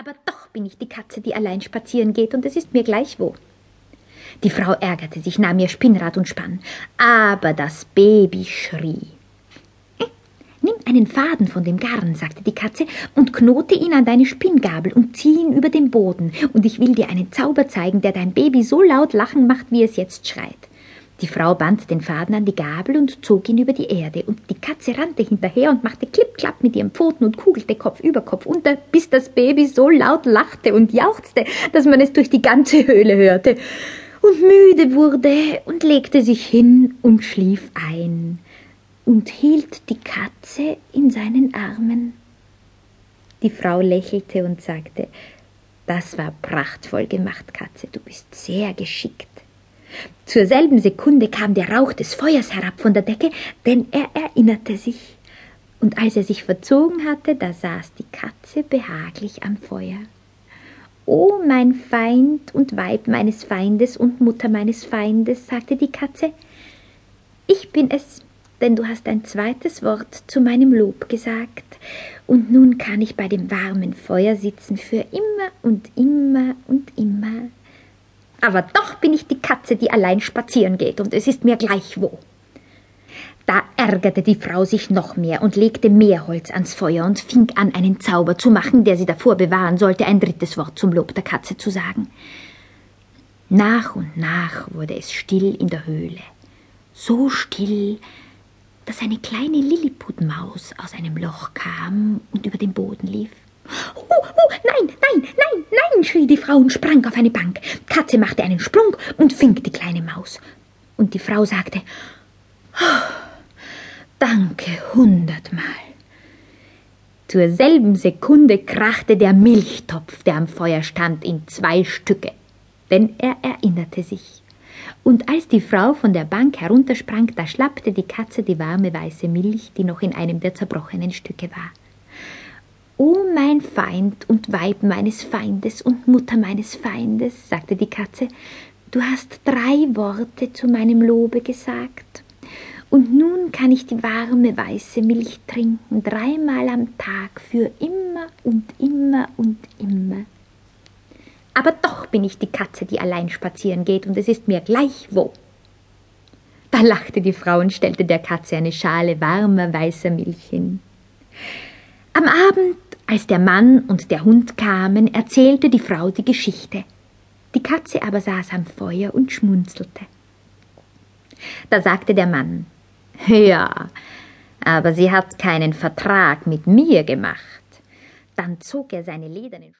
Aber doch bin ich die Katze, die allein spazieren geht, und es ist mir gleich wo. Die Frau ärgerte sich, nahm ihr Spinnrad und spann, aber das Baby schrie. Äh, nimm einen Faden von dem Garn, sagte die Katze, und knote ihn an deine Spinngabel und zieh ihn über den Boden, und ich will dir einen Zauber zeigen, der dein Baby so laut lachen macht, wie es jetzt schreit. Die Frau band den Faden an die Gabel und zog ihn über die Erde, und die Katze rannte hinterher und machte klipp-klapp mit ihren Pfoten und kugelte Kopf über Kopf unter, bis das Baby so laut lachte und jauchzte, dass man es durch die ganze Höhle hörte, und müde wurde und legte sich hin und schlief ein und hielt die Katze in seinen Armen. Die Frau lächelte und sagte, das war prachtvoll gemacht, Katze, du bist sehr geschickt. Zur selben Sekunde kam der Rauch des Feuers herab von der Decke, denn er erinnerte sich. Und als er sich verzogen hatte, da saß die Katze behaglich am Feuer. O mein Feind und Weib meines Feindes und Mutter meines Feindes, sagte die Katze, ich bin es, denn du hast ein zweites Wort zu meinem Lob gesagt, und nun kann ich bei dem warmen Feuer sitzen für immer und immer und immer aber doch bin ich die Katze, die allein spazieren geht, und es ist mir gleich wo. Da ärgerte die Frau sich noch mehr und legte mehr Holz ans Feuer und fing an, einen Zauber zu machen, der sie davor bewahren sollte, ein drittes Wort zum Lob der Katze zu sagen. Nach und nach wurde es still in der Höhle, so still, dass eine kleine Lilliputmaus aus einem Loch kam und über den Boden lief. Oh, oh, nein, nein, nein, nein, schrie die Frau und sprang auf eine Bank. Katze machte einen Sprung und fing die kleine Maus. Und die Frau sagte, oh, danke hundertmal. Zur selben Sekunde krachte der Milchtopf, der am Feuer stand, in zwei Stücke, denn er erinnerte sich. Und als die Frau von der Bank heruntersprang, da schlappte die Katze die warme weiße Milch, die noch in einem der zerbrochenen Stücke war. O mein Feind und Weib meines Feindes und Mutter meines Feindes, sagte die Katze, du hast drei Worte zu meinem Lobe gesagt. Und nun kann ich die warme weiße Milch trinken, dreimal am Tag, für immer und immer und immer. Aber doch bin ich die Katze, die allein spazieren geht, und es ist mir gleich wo. Da lachte die Frau und stellte der Katze eine Schale warmer weißer Milch hin. Am Abend als der Mann und der Hund kamen, erzählte die Frau die Geschichte. Die Katze aber saß am Feuer und schmunzelte. Da sagte der Mann Ja, aber sie hat keinen Vertrag mit mir gemacht. Dann zog er seine ledernen